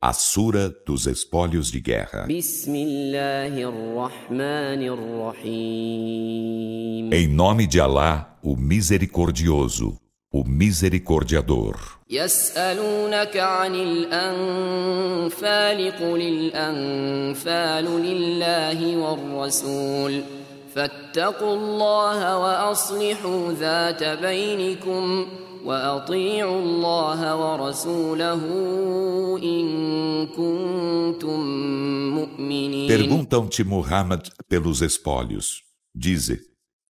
A Sura dos Espólios de Guerra. Em nome de Alá, o Misericordioso, o Misericordiador. يسألونك عن الأنفال قل الأنفال لله والرسول فاتقوا الله وأصلحوا ذات بينكم وأطيعوا الله ورسوله إن كنتم مؤمنين Perguntam-te, Muhammad, pelos espólios. Dize,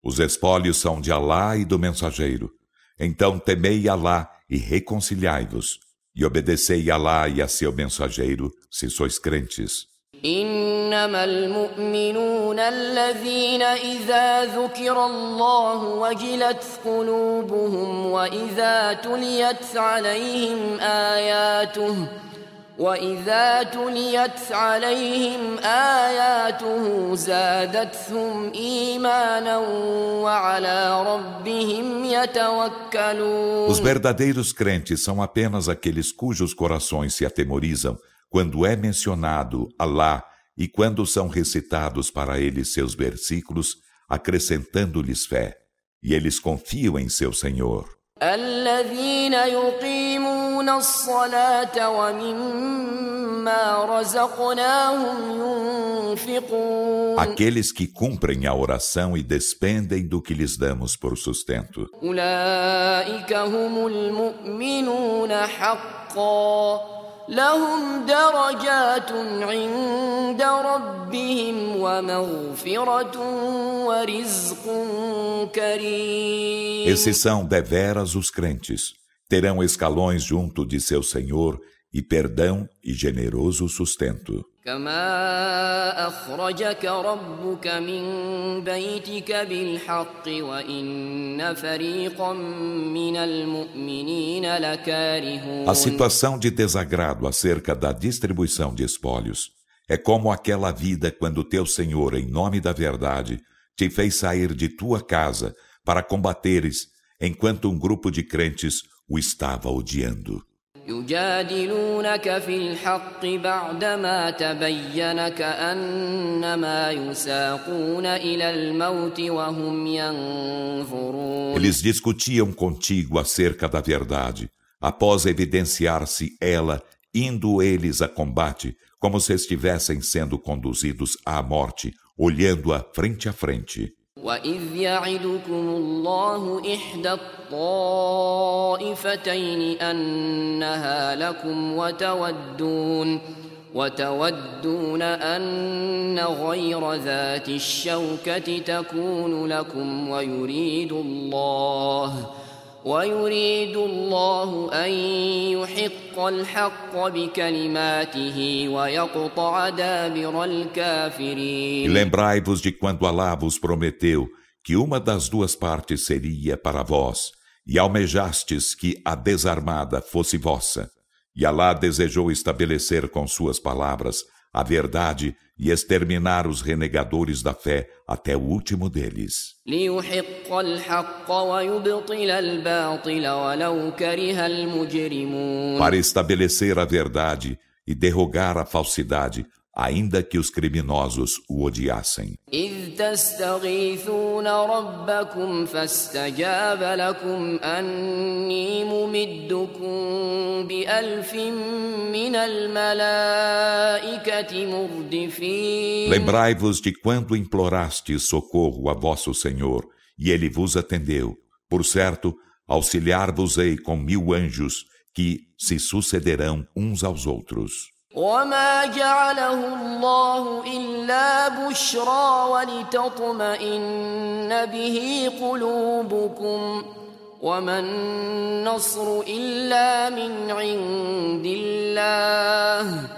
os espólios são de Alá e do mensageiro. Então temei Alá e reconciliai-vos, e obedecei a Alá e a seu mensageiro, se sois crentes. إنما المؤمنون الذين إذا ذكر الله وجلت قلوبهم وإذا تليت عليهم آياته وإذا تليت عليهم آياته زادتهم إيمانا وعلى ربهم يتوكلون. Os verdadeiros crentes são apenas aqueles cujos corações se atemorizam quando é mencionado Alá e quando são recitados para eles seus versículos, acrescentando-lhes fé. E eles confiam em seu Senhor. الذين يقيمون الصلاة ومما رزقناهم ينفقون Aqueles que cumprem a oração e despendem do que lhes damos por sustento. أولئك هم المؤمنون حقا لهم درجات عند ربهم ومغفرة ورزق كريم Esses são deveras os crentes. Terão escalões junto de seu Senhor e perdão e generoso sustento. كما أخرجك ربك من بيتك بالحق وإن فريقا من المؤمنين لكارهون A situação de desagrado acerca da distribuição de espólios é como aquela vida quando teu Senhor, em nome da verdade, te fez sair de tua casa para combateres, enquanto um grupo de crentes o estava odiando. يجادلونك في الحق بعدما تبين كأنما يساقون إلى الموت وهم ينظرون Eles discutiam contigo acerca da verdade, após evidenciar-se ela, indo eles a combate, como se estivessem sendo conduzidos à morte, olhando-a frente a frente. وإذ يعدكم الله إحدى الطائفتين أنها لكم وتودون وتودون أن غير ذات الشوكة تكون لكم ويريد الله ويريد الله أن يحق الحق بكلماته ويقطع دابر الكافرين E lembrai-vos de quando Alá vos prometeu que uma das duas partes seria para vós, e almejastes que a desarmada fosse vossa. E Alá desejou estabelecer com suas palavras a verdade e exterminar os renegadores da fé até o último deles. Para estabelecer a verdade e derrogar a falsidade, ainda que os criminosos o odiassem. إذ تستغيثون ربكم فاستجاب لكم أني ممدكم بألف من الملائكة مردفين Lembrai-vos de quando implorastes socorro a vosso Senhor, e ele vos atendeu. Por certo, auxiliar-vos-ei com mil anjos, que se sucederão uns aos outros. وما جعله الله إلا بشرى ولتطمئن به قلوبكم وما النصر إلا من عند الله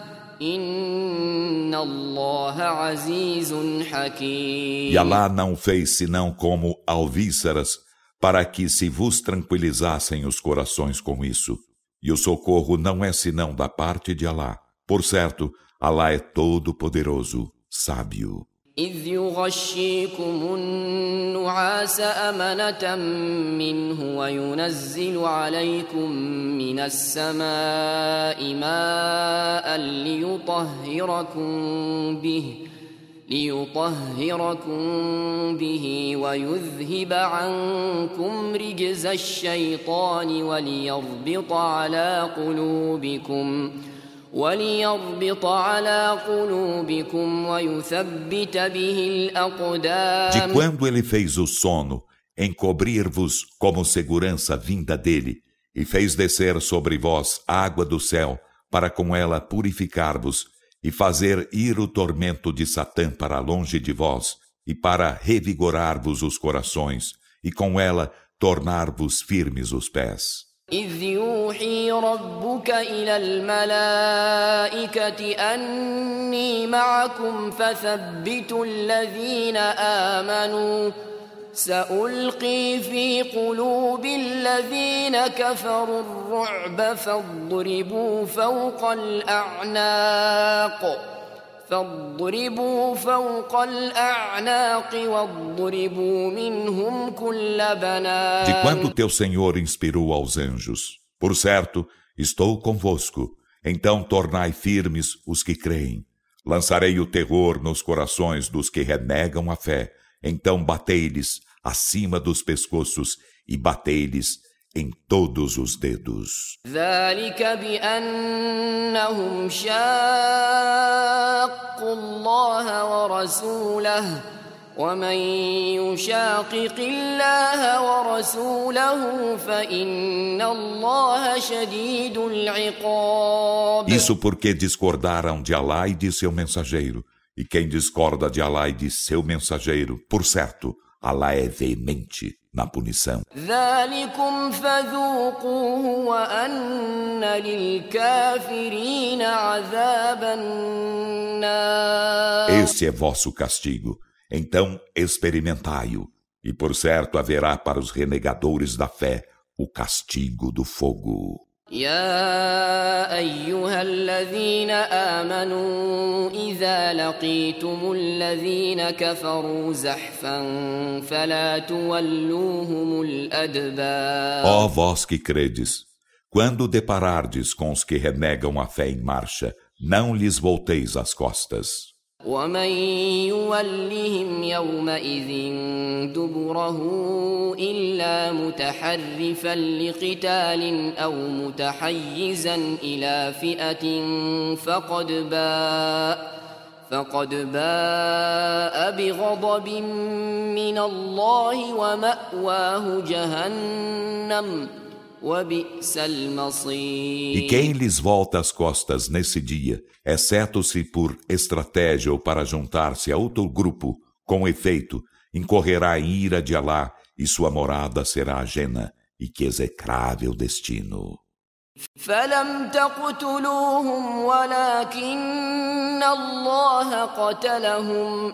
إن الله عزيز حكيم E Alá não fez senão como alvíceras, para que se vos tranquilizassem os corações com isso. E o socorro não é senão da parte de Alá. Por certo, Alá é todo-poderoso, sábio. إذ يغشيكم النعاس أمنة منه وينزل عليكم من السماء ماء ليطهركم به ليطهركم به ويذهب عنكم رجز الشيطان وليربط على قلوبكم ۖ De quando ele fez o sono, encobrir-vos como segurança vinda dele, e fez descer sobre vós água do céu, para com ela purificar-vos, e fazer ir o tormento de Satã para longe de vós, e para revigorar-vos os corações, e com ela tornar-vos firmes os pés. إذ يوحي ربك إلى الملائكة أني معكم فثبتوا الذين آمنوا. سألقي في قلوب الذين كفروا الرعب فاضربوا فوق الأعناق. فاضربوا فوق الأعناق واضربوا منهم كل بنان De quando teu Senhor inspirou aos anjos, por certo, estou convosco. Então tornai firmes os que creem. Lançarei o terror nos corações dos que renegam a fé. Então batei-lhes acima dos pescoços e batei-lhes em todos os dedos. ومن يشاقق الله ورسوله فإن الله شديد العقاب Isso porque discordaram de Allah e de seu mensageiro. E quem discorda de Allah e de seu mensageiro, por certo, Allah é veemente na punição. Esse é vosso castigo. Então experimentai-o. E por certo haverá para os renegadores da fé o castigo do fogo. يا ايها الذين امنوا اذا لقيتم الذين كفروا زحفا فلا تولوهم الادبار Ó vós que credes quando deparardes com os que renegam a fé em marcha não lhes volteis as costas ومن يولهم يومئذ دبره الا متحرفا لقتال أو متحيزا إلى فئه فقد باء فقد باء بغضب من الله وماواه جهنم E quem lhes volta as costas nesse dia, exceto se por estratégia ou para juntar-se a outro grupo, com efeito, incorrerá em ira de Alá e sua morada será ajena, e que execrável destino. فلم تقتلوهم ولكن الله قتلهم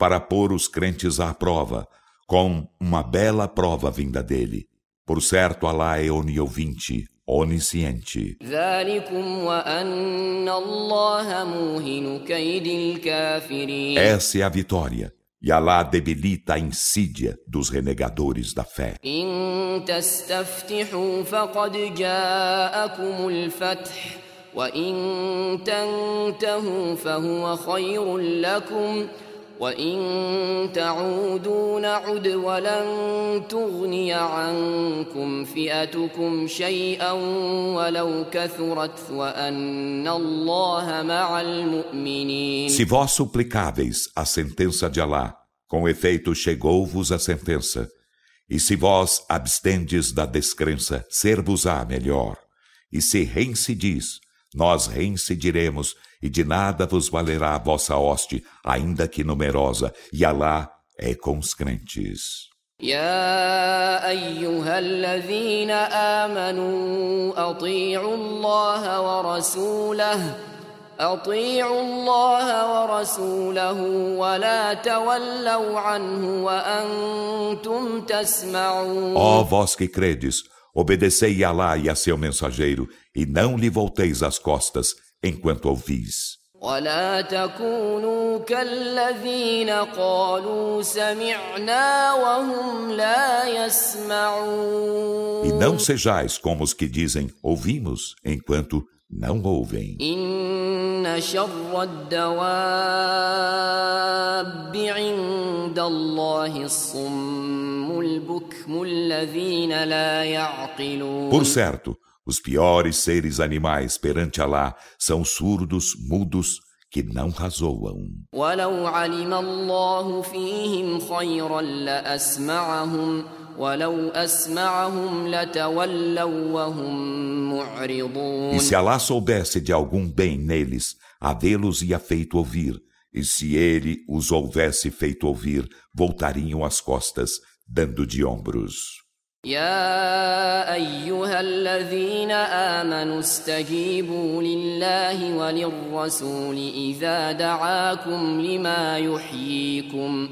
para pôr os crentes à prova, com uma bela prova vinda dele. Por certo, Alá é oniovinte, onisciente. Essa é a vitória. E Alá debilita a insídia dos renegadores da fé. وإن تنتهوا فهو خير لكم وإن تعودوا نعد ولن تغني عنكم فئتكم شيئا ولو كثرت وأن الله مع المؤمنين Se vós suplicáveis a sentença de Alá, com efeito chegou-vos a sentença. E se vós abstendes da descrença, ser-vos-á melhor. E se reincidis, nós reincidiremos, e de nada vos valerá a vossa hoste, ainda que numerosa, e Alá é com os crentes. يا ايها الذين امنوا اطيعوا الله ورسوله اطيعوا الله ورسوله ولا تولوا عنه وانتم تسمعون Ó vós que credes, obedecei a Allah e a seu mensageiro e não lhe volteis as costas enquanto ouvis. ولا تكونوا كالذين قالوا سمعنا وهم لا يسمعون E não sejais como os que dizem ouvimos enquanto não ouvem. إن شر الدواب عند الله الصم البكم الذين لا يعقلون Por certo, os piores seres animais perante Alá são surdos, mudos, que não razoam. ولو علم الله فيهم خيرا لأسمعهم ولو أسمعهم لتولوا وهم معرضون E se Alá soubesse de algum bem neles, havê-los ia feito ouvir, e se ele os houvesse feito ouvir, voltariam as costas, dando de ombros. يا أيها الذين آمنوا استجيبوا لله وللرسول إذا دعاكم لما يحييكم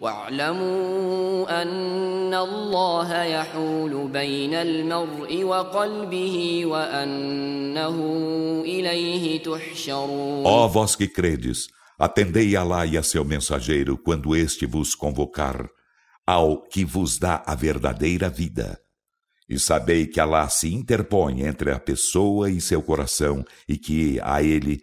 واعلموا أن الله يحول بين المرء وقلبه وأنه إليه تحشرون Ó vós que credes, atendei a Alá e a seu mensageiro quando este vos convocar ao que vos dá a verdadeira vida. E sabei que Alá se interpõe entre a pessoa e seu coração e que a ele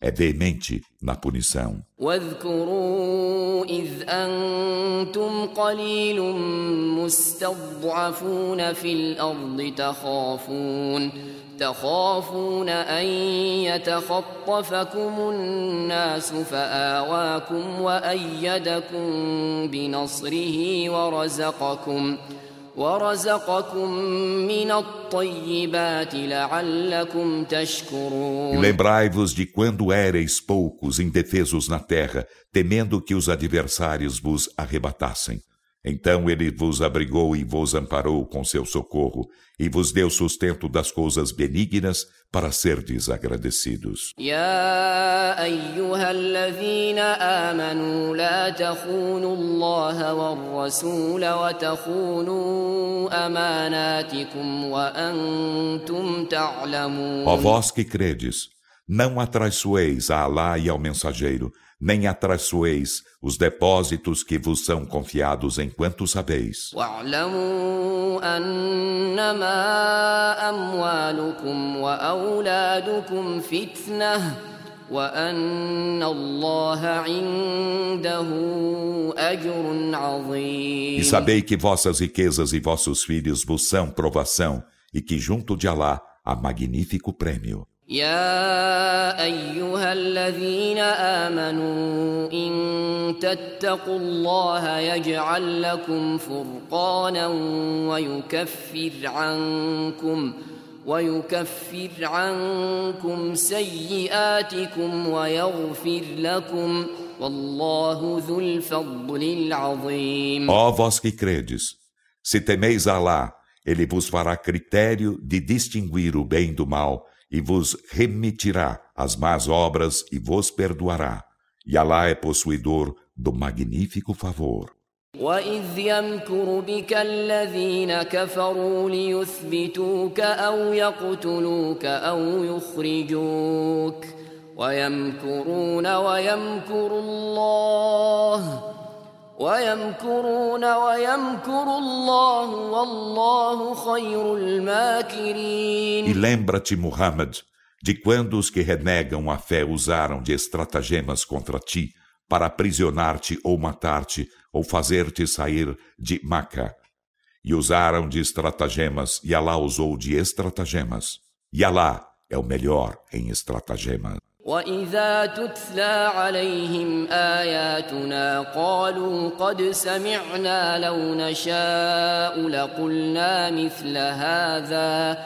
é veemente na punição. واذكروا إذ أنتم قليل مستضعفون في الأرض تخافون تخافون أن يتخطفكم الناس فآواكم وأيدكم بنصره ورزقكم E lembrai-vos de quando éreis poucos indefesos na terra, temendo que os adversários vos arrebatassem. Então ele vos abrigou e vos amparou com seu socorro, e vos deu sustento das coisas benignas para serdes agradecidos. Ó vós que credes, não atraiçoeis a Alá e ao mensageiro, nem atraiçoeis os depósitos que vos são confiados enquanto sabeis. واعلموا أنما أموالكم وأولادكم فتنة وأن الله عنده أجر عظيم E sabei que vossas riquezas e vossos filhos vos são provação, e que junto de Alá há magnífico prêmio. يا أيها الذين آمنوا إن تتقوا الله يجعل لكم فرقانا ويكفر عنكم ويكفر عنكم سيئاتكم ويغفر لكم والله ذو الفضل العظيم. Ó vós que credes, se temeis a Alá, ele vos fará critério de distinguir o bem do mal e vos remitirá as más obras e vos perdoará. E Alá é possuidor do magnífico favor. وإذ يمكر بك الذين كفروا ليثبتوك أو يقتلوك أو يخرجوك ويمكرون ويمكر الله ويمكرون ويمكر الله والله خير الماكرين E lembra-te, Muhammad, de quando os que renegam a fé usaram de estratagemas contra ti para aprisionar-te ou matar-te ou fazer-te sair de Maca. E usaram de estratagemas, e Alá usou de estratagemas. E Alá é o melhor em estratagemas. وإذا تتلى عليهم آياتنا قالوا قد سمعنا لو نشاء لقلنا مثل هذا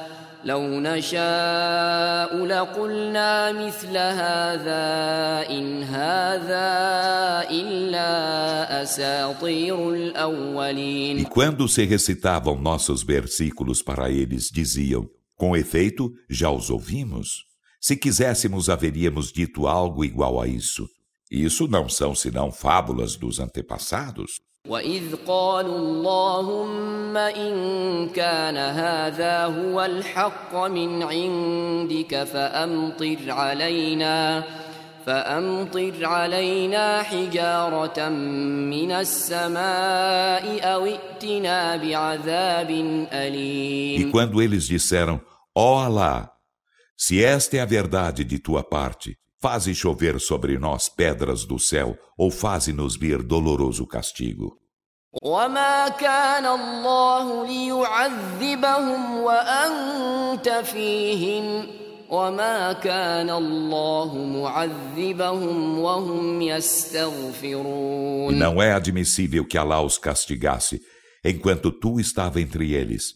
لو نشاء لقلنا مثل هذا إن هذا إلا أساطير الأولين E quando se recitavam nossos versículos para eles, diziam: Com efeito, já os ouvimos. Se quiséssemos, haveríamos dito algo igual a isso. Isso não são senão fábulas dos antepassados. وإذ قالوا اللهم إن كان هذا هو الحق من عندك فأمطر علينا فأمطر علينا حجارة من السماء أو ائتنا بعذاب أليم. E quando eles disseram, ó oh Allah, Se esta é a verdade de tua parte, faze chover sobre nós pedras do céu, ou faze-nos vir doloroso castigo. وما كان الله ليعذبهم وأنت فيهم وما كان الله معذبهم وهم يستغفرون Não é admissível que Allah os castigasse enquanto tu estava entre eles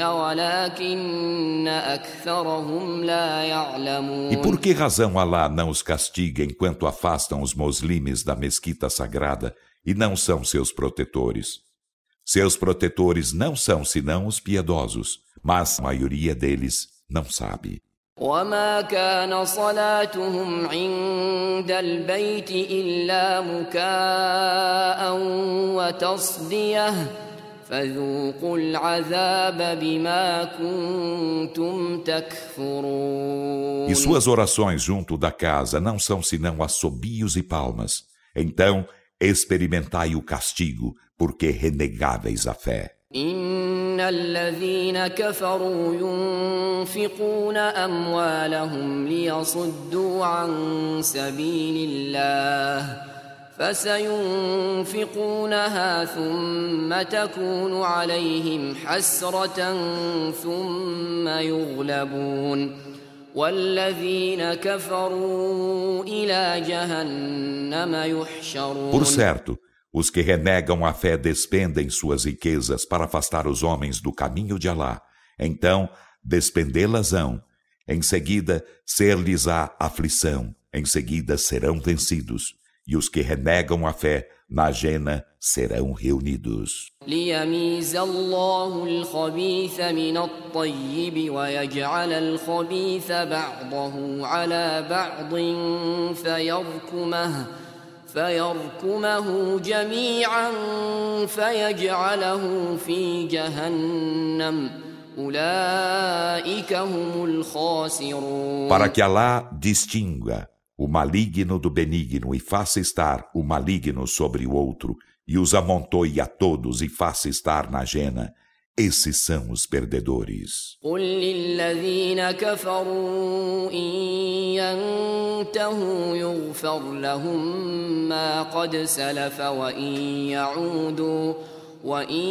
ولكن أكثرهم لا يعلمون E por que razão Allah não os castiga enquanto afastam os muslimes da mesquita sagrada e não são seus protetores? Seus protetores não são senão os piedosos, mas a maioria deles não sabe. وما كان صلاتهم عند البيت إلا مكاء وتصديه فذوقوا العذاب بما كنتم تكفرون E suas orações junto da casa não são senão assobios e palmas. Então, experimentai o castigo, porque renegáveis a fé. إن الذين كفروا ينفقون أموالهم ليصدوا عن سبيل الله فسينفقونها ثم تكون عليهم حسرة ثم يغلبون والذين كفروا إلى جهنم يحشرون Por certo, Os que renegam a fé despendem suas riquezas para afastar os homens do caminho de Alá. Então, despendê-las-ão. Em seguida, ser-lhes-á aflição. Em seguida, serão vencidos. E os que renegam a fé na jena serão reunidos. ليميز الله الخبيث من الطيب ويجعل الخبيث بعضه على بعض فيركمه فيركمه جميعا فيجعله في جهنم أولئك هم الخاسرون Para que Allah distinga o maligno do benigno e faça estar o maligno sobre o outro e os amontoe a todos e faça estar na jena, esses são os perdedores. قل للذين كفروا إن ينتهوا يغفر لهم ما قد سلف وإن يعودوا وإن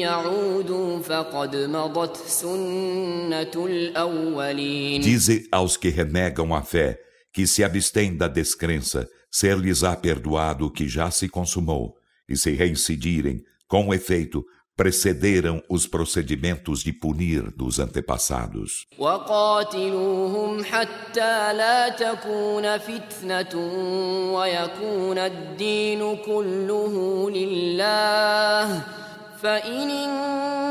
يعودوا فقد مضت سنة الأولين Dize aos que renegam a fé que se abstêm da descrença, ser-lhes-á perdoado o que já se consumou, e se reincidirem, com efeito, precederam os procedimentos de punir dos antepassados. وقاتلوهم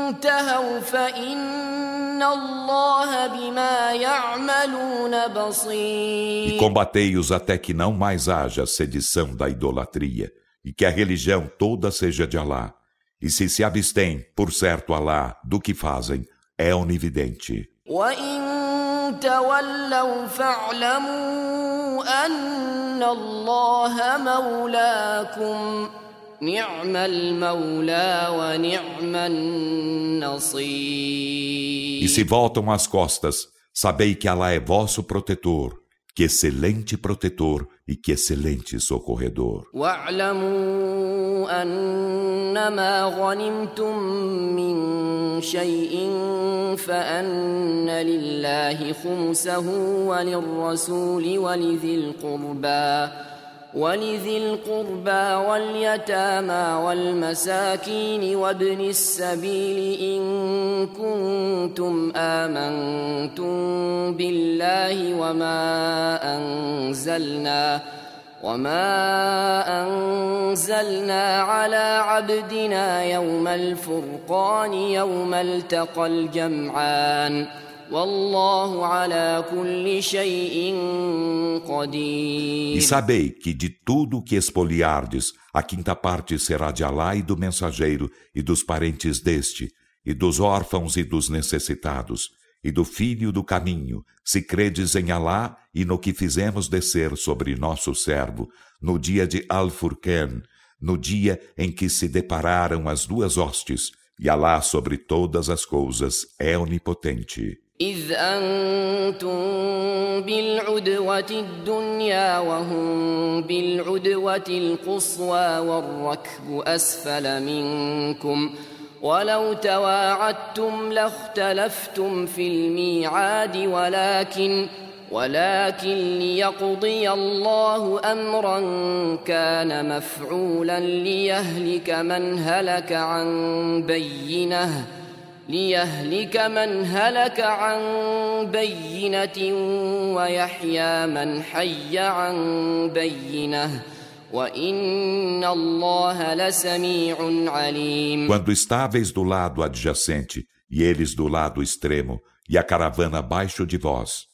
حتى لا تكون فتنة ويكون الدين كله لله فإن انتهوا فإن الله بما يعملون بصير E combatei-os até que não mais haja sedição da idolatria, e que a religião toda seja de Alá. E se se abstém, por certo Alá, do que fazem, é onividente. وإن تولوا فاعلموا أن الله مولاكم نعم المولى ونعم النصير E se voltam as costas, sabei que Allah é vosso protetor, que excelente protetor e que excelente socorredor. واعلموا أنما غنمتم من شيء فأن لله خمسه وللرسول ولذي القربى ولذي القربى واليتامى والمساكين وابن السبيل إن كنتم آمنتم بالله وما أنزلنا وما أنزلنا على عبدنا يوم الفرقان يوم التقى الجمعان E sabei que de tudo o que espoliardes, a quinta parte será de Alá e do mensageiro, e dos parentes deste, e dos órfãos e dos necessitados, e do filho do caminho, se credes em Alá e no que fizemos descer sobre nosso servo, no dia de Al-Furqan, no dia em que se depararam as duas hostes, e Alá sobre todas as coisas é onipotente. إذ أنتم بالعدوة الدنيا وهم بالعدوة القصوى والركب أسفل منكم ولو تواعدتم لاختلفتم في الميعاد ولكن ولكن ليقضي الله أمرا كان مفعولا ليهلك من هلك عن بينة ليهلك من هلك عن بينة ويحيى من حي عن بينة وإن الله لسميع عليم Quando estáveis do lado adjacente e eles do lado extremo, e a caravana abaixo de vós.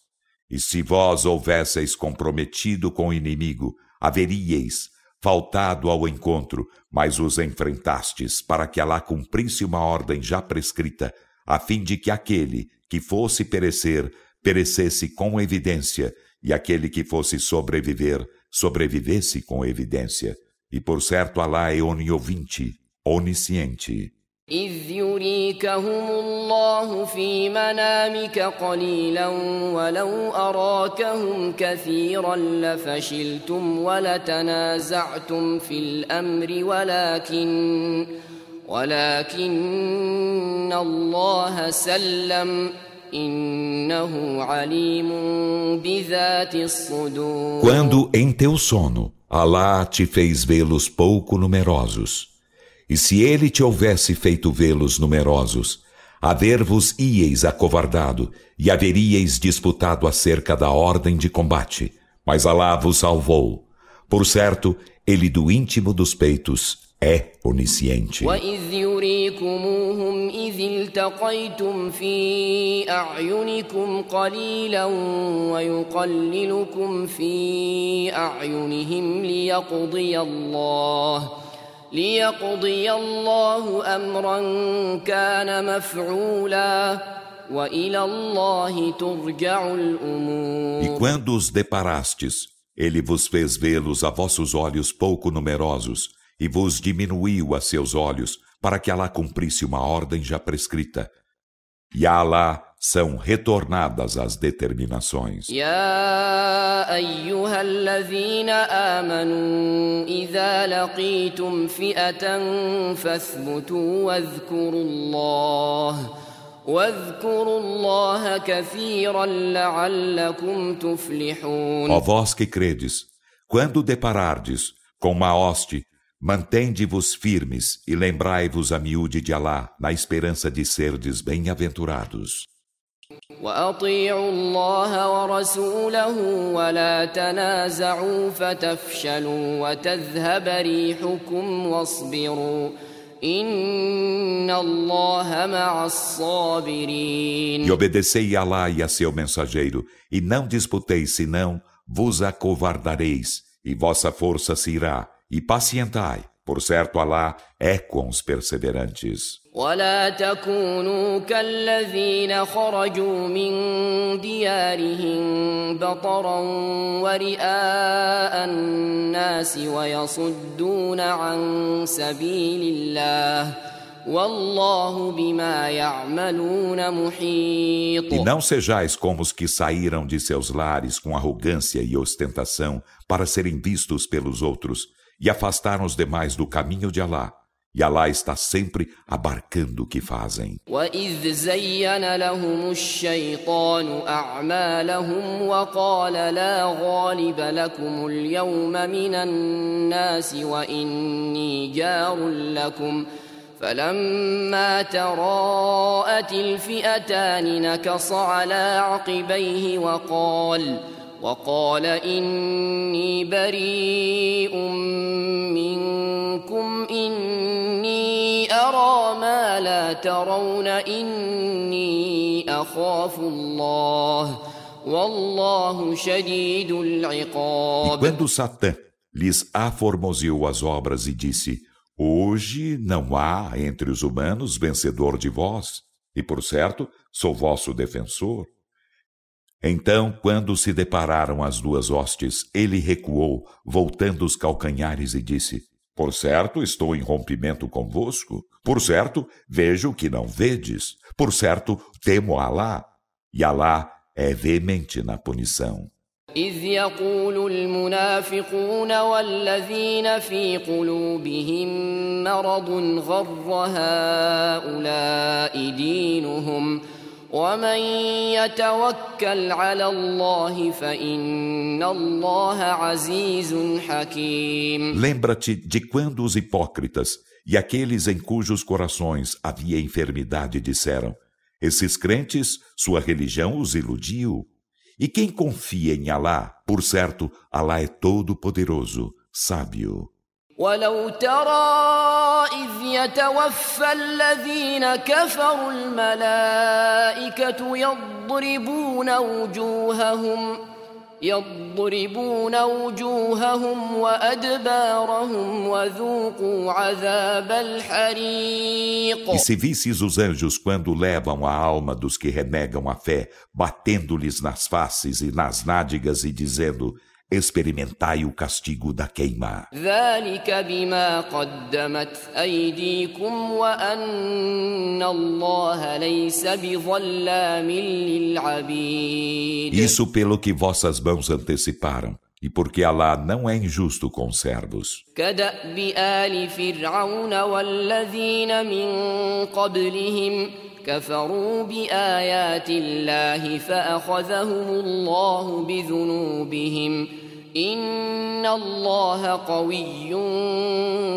E se vós houvesseis comprometido com o inimigo, haveríeis faltado ao encontro, mas os enfrentastes para que Alá cumprisse uma ordem já prescrita, a fim de que aquele que fosse perecer, perecesse com evidência, e aquele que fosse sobreviver, sobrevivesse com evidência. E por certo Alá é oniovinte, onisciente. إذ يريكهم الله في منامك قليلا ولو أراكهم كثيرا لفشلتم ولتنازعتم في الأمر ولكن ولكن الله سلم إنه عليم بذات الصدور. Quando em teu sono Alá te fez vê-los pouco numerosos, e se ele te houvesse feito vê-los numerosos, haver-vos ieis acovardado e haveríeis disputado acerca da ordem de combate, mas Alá vos salvou. Por certo, ele do íntimo dos peitos é onisciente. وإذ يريكموهم إذ التقيتم في أعينكم قليلا ويقللكم في أعينهم ليقضي الله ليقضي الله أمرا كان مفعولا وإلى الله ترجع E الأمور quando os deparastes, ele vos fez vê-los a vossos olhos pouco numerosos, e vos diminuiu a seus olhos, para que Alá cumprisse uma ordem já prescrita. E a Alá são retornadas as determinações. يا أيها الذين آمنوا إذا لقيتم فئة فاثبتوا واذكروا الله واذكروا الله كثيرا لعلكم تفلحون Ó vós que credes, quando deparardes com uma hoste, mantende-vos firmes e lembrai-vos a miúde de Alá, na esperança de serdes bem-aventurados. وأطيعوا الله ورسوله ولا تنازعوا فتفشلوا وتذهب ريحكم واصبروا إن الله مع الصابرين E obedecei a Alá e a seu mensageiro, e não disputeis, senão vos acovardareis, e vossa força se irá, e pacientai. Por certo, Alá é com os perseverantes. ولا تكونوا كالذين خرجوا من ديارهم بطرا ورئاء الناس ويصدون عن سبيل الله والله بما يعملون محيط E não sejais como os que saíram de seus lares com arrogância e ostentação para serem vistos pelos outros e afastaram os demais do caminho de Alá. E Allah está sempre abarcando o que fazem. وإذ زين لهم الشيطان أعمالهم وقال لا غالب لكم اليوم من الناس وإني جار لكم فلما تراءت الفئتان نكص على عقبيه وقال وقال إني بريء منكم إني أرى ما لا ترون إني أخاف الله والله شديد العقاب E quando Satã lhes aformoseou as obras e disse: Hoje não há entre os humanos vencedor de vós, e por certo sou vosso defensor. Então, quando se depararam as duas hostes, ele recuou, voltando os calcanhares e disse: Por certo, estou em rompimento convosco. Por certo, vejo que não vedes. Por certo, temo Alá. E Alá é veemente na punição. إذ يقول المنافقون والذين في قلوبهم مرض غر هؤلاء دينهم ومن يتوكل على الله فإن الله عزيز حكيم Lembra-te de quando os hipócritas e aqueles em cujos corações havia enfermidade disseram: Esses crentes, sua religião os iludiu. E quem confia em Alá, por certo, Alá é todo poderoso, sábio. ولو ترى إذ يتوفى الذين كفروا الملائكة يضربون وجوههم يضربون وجوههم وأدبارهم وذوقوا عذاب الحريق E se visses os anjos quando levam a alma dos que renegam a fé, batendo-lhes nas faces e nas nádegas e dizendo: experimentai o castigo da queima. ذلك بما قدمت أيديكم وأن الله ليس بظلام للعبيد Isso pelo que vossas mãos anteciparam, e porque Alá não é injusto com os servos. كدأب آل فرعون والذين من قبلهم كفروا بآيات الله فأخذهم الله بذنوبهم إن الله قوي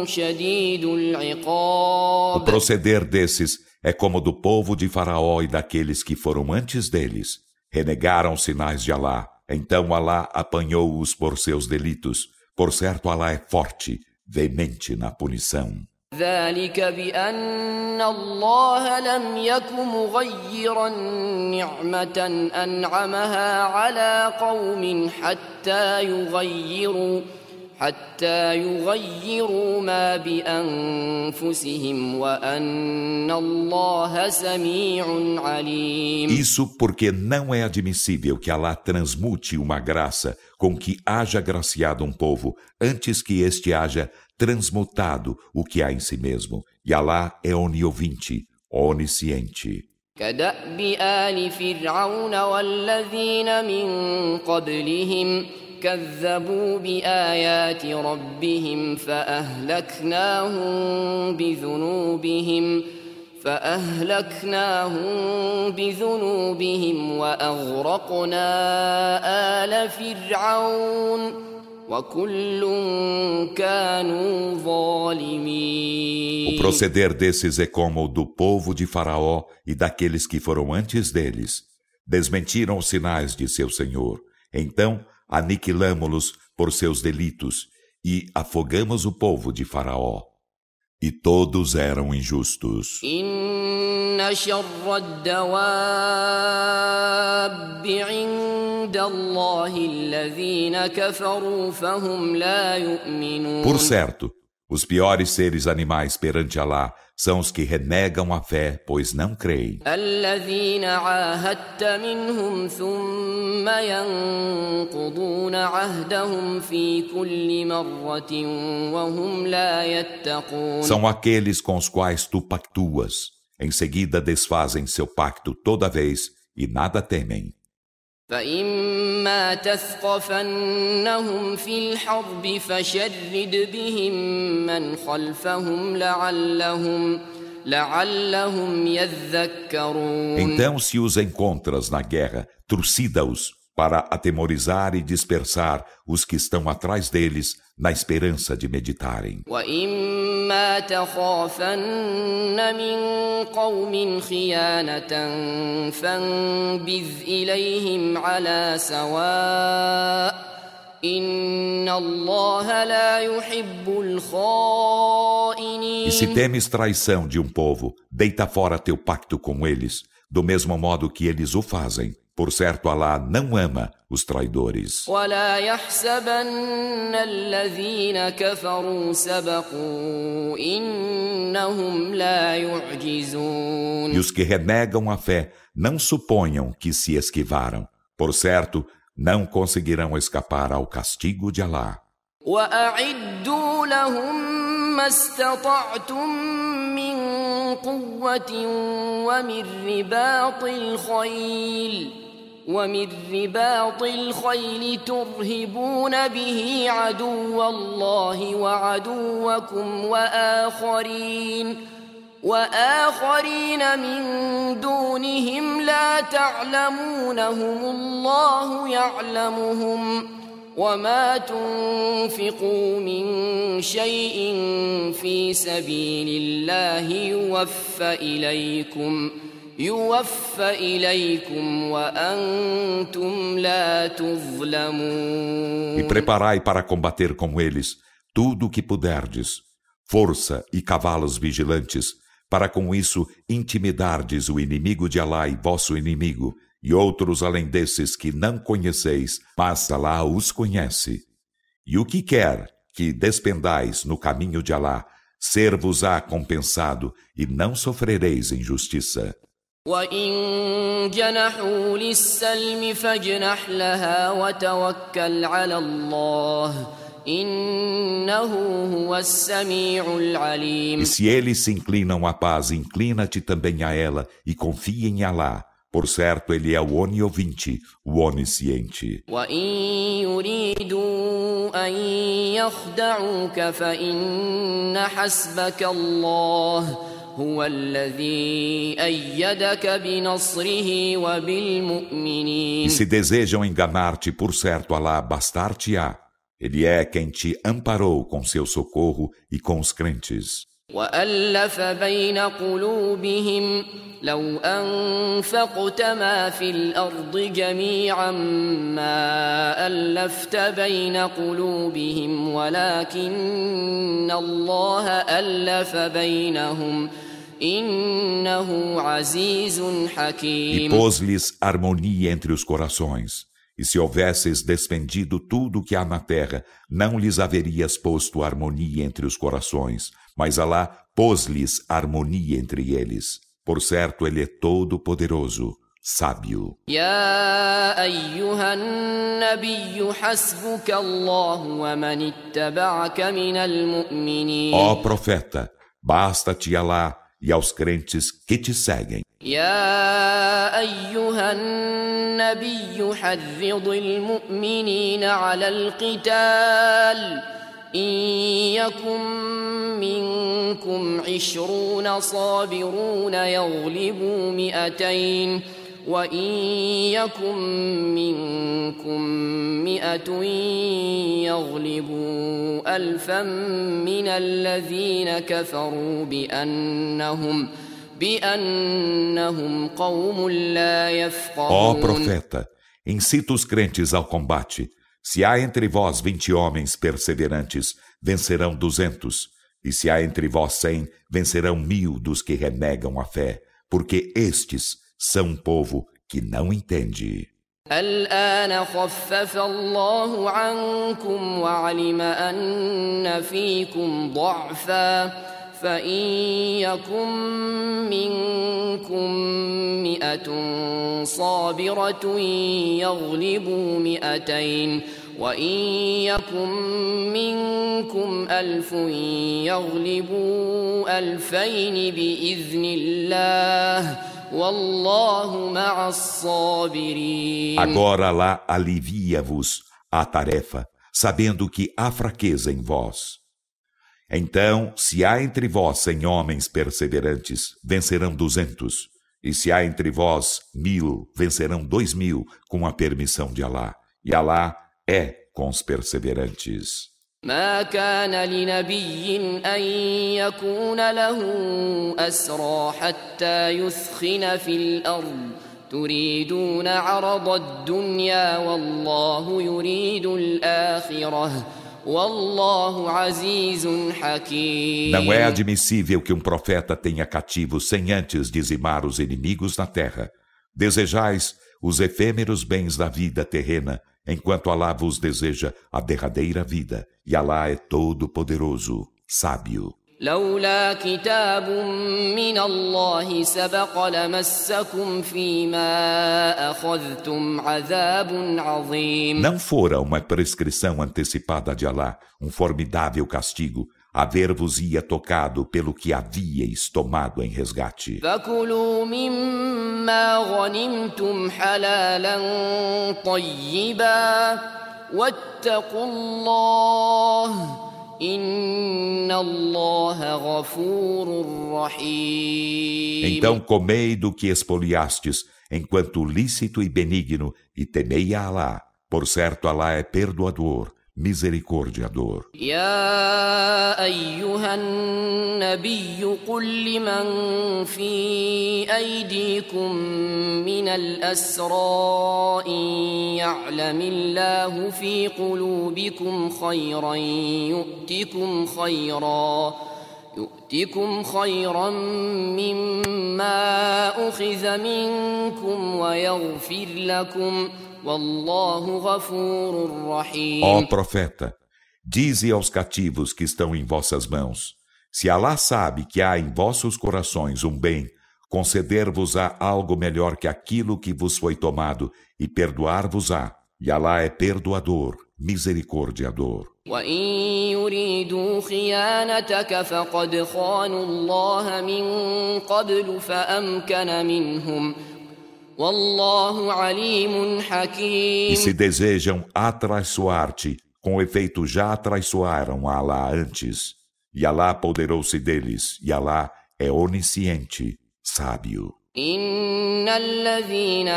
شديد O العقاب proceder desses é como do povo de Faraó e daqueles que foram antes deles. Renegaram os sinais de Alá. Então Alá apanhou-os por seus delitos. Por certo, Alá é forte, veemente na punição. ذلك بأن الله لم يك مغيرا نعمة أنعمها على قوم حتى يغيروا. حتى يغيروا ما بأنفسهم وأن الله سميع عليم Isso porque não é admissível que Alá transmute uma graça com que haja graciado um povo antes que este haja transmutado o que há em si mesmo. E Alá é oniovinte, onisciente. كدأب آل فرعون والذين من قبلهم كذبوا بآيات ربهم فأهلكناهم بذنوبهم فأهلكناهم بذنوبهم وأغرقنا آل فرعون وكل كانوا ظالمين O proceder desses é como o do povo de Faraó e daqueles que foram antes deles. Desmentiram os sinais de seu Senhor. Então aniquilamo-los por seus delitos e afogamos o povo de Faraó. E todos eram injustos. Por certo, os piores seres animais perante Alá são os que renegam a fé, pois não creem. São aqueles com os quais tu pactuas. Em seguida desfazem seu pacto toda vez e nada temem. فإما تثقفنهم في الحرب فشرد بهم من خلفهم لعلهم لعلهم يذكرون Então, se os encontras na guerra, trucida-os para atemorizar e dispersar os que estão atrás deles, na esperança de meditarem. وإما تخافن من قوم خيانة فانبذ إليهم على سواء إن الله لا يحب الخائنين E se temes traição de um povo, deita fora teu pacto com eles, do mesmo modo que eles o fazem. Por certo, Alá não ama os traidores. ولا يحسبن الذين كفروا سبقوا إنهم لا يعجزون E os que renegam a fé não suponham que se esquivaram. Por certo, não conseguirão escapar ao castigo de Alá. وأعدوا لهم ما استطعتم من قوة ومن رباط الخيل ومن رباط الخيل ترهبون به عدو الله وعدوكم وآخرين وآخرين من دونهم لا تعلمونهم الله يعلمهم وما تنفقوا من شيء في سبيل الله يوفى إليكم. يوفى إليكم وأنتم لا تظلمون E preparai para combater com eles tudo o que puderdes, força e cavalos vigilantes, para com isso intimidardes o inimigo de Alá e vosso inimigo, e outros além desses que não conheceis, mas Alá os conhece. E o que quer que despendais no caminho de Alá, ser-vos-á compensado, e não sofrereis injustiça. وإن جنحوا للسلم فاجنح لها وتوكل على الله إنه هو السميع العليم E se eles se inclinam à paz, inclina-te também a ela, e confia em Alá. Por certo, ele é o oniovinte, o onisciente. وإن هو الذي أيدك بنصره E وبالمؤمنين se desejam enganar-te, por certo, Alá bastar-te-á. Ele é quem te amparou com seu socorro e com os crentes. وألف بين قلوبهم لو أنفقت ما في الأرض جميعا ما ألفت بين قلوبهم ولكن الله ألف بينهم E حكيم pôs-lhes harmonia entre os corações. E se houvesses despendido tudo o que há na terra, não lhes haverias posto harmonia entre os corações. Mas Alá pôs-lhes harmonia entre eles. Por certo, Ele é todo-poderoso, sábio. يا أيها النبي حسبك الله ومن اتبعك من المؤمنين Ó profeta, basta-te Alá e aos crentes que te seguem. يا أيها النبي حرض المؤمنين على القتال إن يكن منكم عشرون صابرون يغلبوا مئتين وإن يكن منكم مئة يغلبوا ألفا من الذين كفروا بأنهم بأنهم قوم لا Ó يفقهون profeta, incita os crentes ao combate. Se há entre vós vinte homens perseverantes, vencerão duzentos. E se há entre vós cem, vencerão mil dos que renegam a fé, porque estes são um povo que não entende. الآن خفف الله عنكم وعلم أن فيكم ضعفا فإن يكن منكم مئة صابرة يغلبوا مئتين وإن يكن منكم ألف يغلبوا ألفين بإذن الله Agora lá alivia-vos a tarefa, sabendo que há fraqueza em vós. Então, se há entre vós cem homens perseverantes, vencerão duzentos. E se há entre vós mil, vencerão dois mil, com a permissão de Alá. E Alá é com os perseverantes. ما كان لنبي ان يكون له اسرى حتى يثخن في الارض تريدون عرض الدنيا والله يريد الاخره والله عزيز حكيم Não é admissível que um profeta tenha cativos sem antes dizimar os inimigos na terra. Desejais os efêmeros bens da vida terrena enquanto Alá vos deseja a derradeira vida, e Alá é todo-poderoso, sábio. لولا كتاب من الله سبق لمسكم فيما أخذتم عذاب عظيم Não fora uma prescrição antecipada de Alá, um formidável castigo, haver-vos-ia tocado pelo que havíeis tomado em resgate. Então comei do que espoliastes, enquanto lícito e benigno, e temei a Alá. Por certo, Alá é perdoador, misericordiador. يا أيها النبي قل لمن في أيديكم من الأسرى إن يعلم الله في قلوبكم خيرا يؤتكم خيرا يؤتكم خيرا مما أخذ منكم ويغفر لكم ۖ Ó profeta, dize aos cativos que estão em vossas mãos: se Alá sabe que há em vossos corações um bem, conceder-vos-á algo melhor que aquilo que vos foi tomado e perdoar-vos-á. E Alá é perdoador, misericordiador. وإن e se desejam atraiçoar-te, com efeito já atraiçoaram Alá antes. E Alá apoderou-se deles, e Alá é onisciente, sábio. إن الذين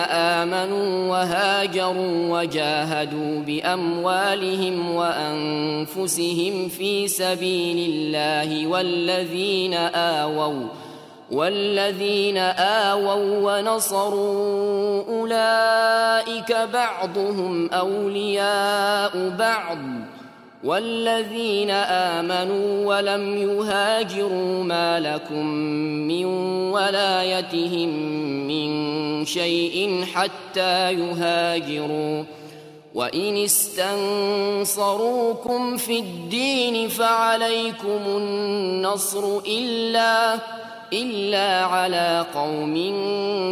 آمنوا وهاجروا وجاهدوا بأموالهم وأنفسهم في سبيل الله والذين آووا والذين آووا ونصروا أولئك بعضهم أولياء بعض والذين آمنوا ولم يهاجروا ما لكم من ولايتهم من شيء حتى يهاجروا وإن استنصروكم في الدين فعليكم النصر إلا إلا على قوم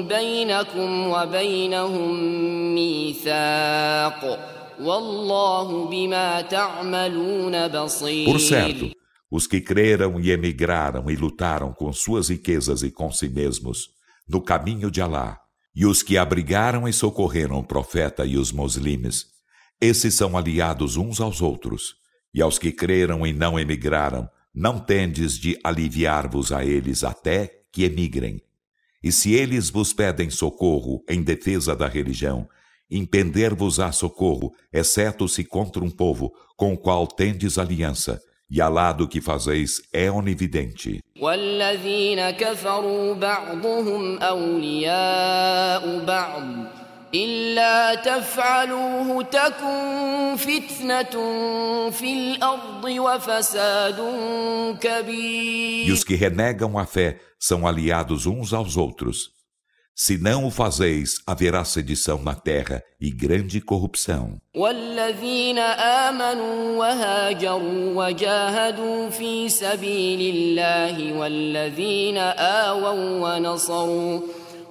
بينكم وبينهم ميثاق والله بما تعملون بصير Por certo, os que creram e emigraram e lutaram com suas riquezas e com si mesmos no caminho de Alá, e os que abrigaram e socorreram o profeta e os muslimes, esses são aliados uns aos outros, e aos que creram e não emigraram, não tendes de aliviar-vos a eles até que emigrem. E se eles vos pedem socorro em defesa da religião, impender-vos-á socorro, exceto se contra um povo com o qual tendes aliança, e Alá do que fazeis é onividente. والذين كفروا بعضهم أولياء بعض إلا تفعلوه تكن فتنة في الأرض وفساد كبير E os que renegam a fé são aliados uns aos outros. Se não o fazeis, haverá sedição na terra e grande corrupção. والذين آمنوا وهاجروا وجاهدوا في سبيل الله والذين آووا ونصروا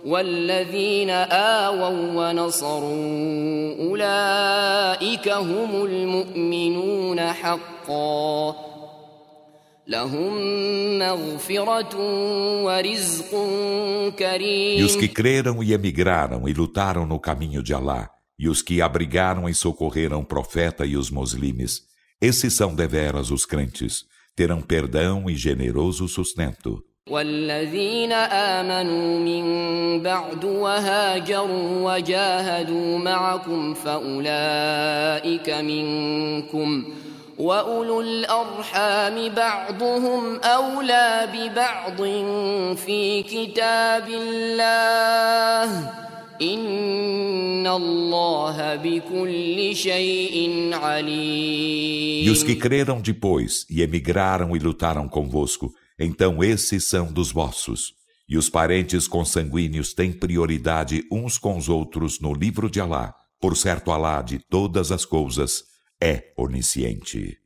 والذين آووا ونصروا أولئك هم المؤمنون حقا لهم مغفرة ورزق كريم E os que creram e emigraram e lutaram no caminho de Alá, e os que abrigaram e socorreram o profeta e os muslimes, esses são deveras os crentes, terão perdão e generoso sustento. والذين آمنوا من بعد وهاجروا وجاهدوا معكم فأولئك منكم وأولو الأرحام بعضهم أولى ببعض في كتاب الله إن الله بكل شيء عليم. E os que creram depois e emigraram e lutaram convosco, então esses são dos vossos. E os parentes consanguíneos têm prioridade uns com os outros no livro de Alá. Por certo, Alá de todas as coisas é onisciente.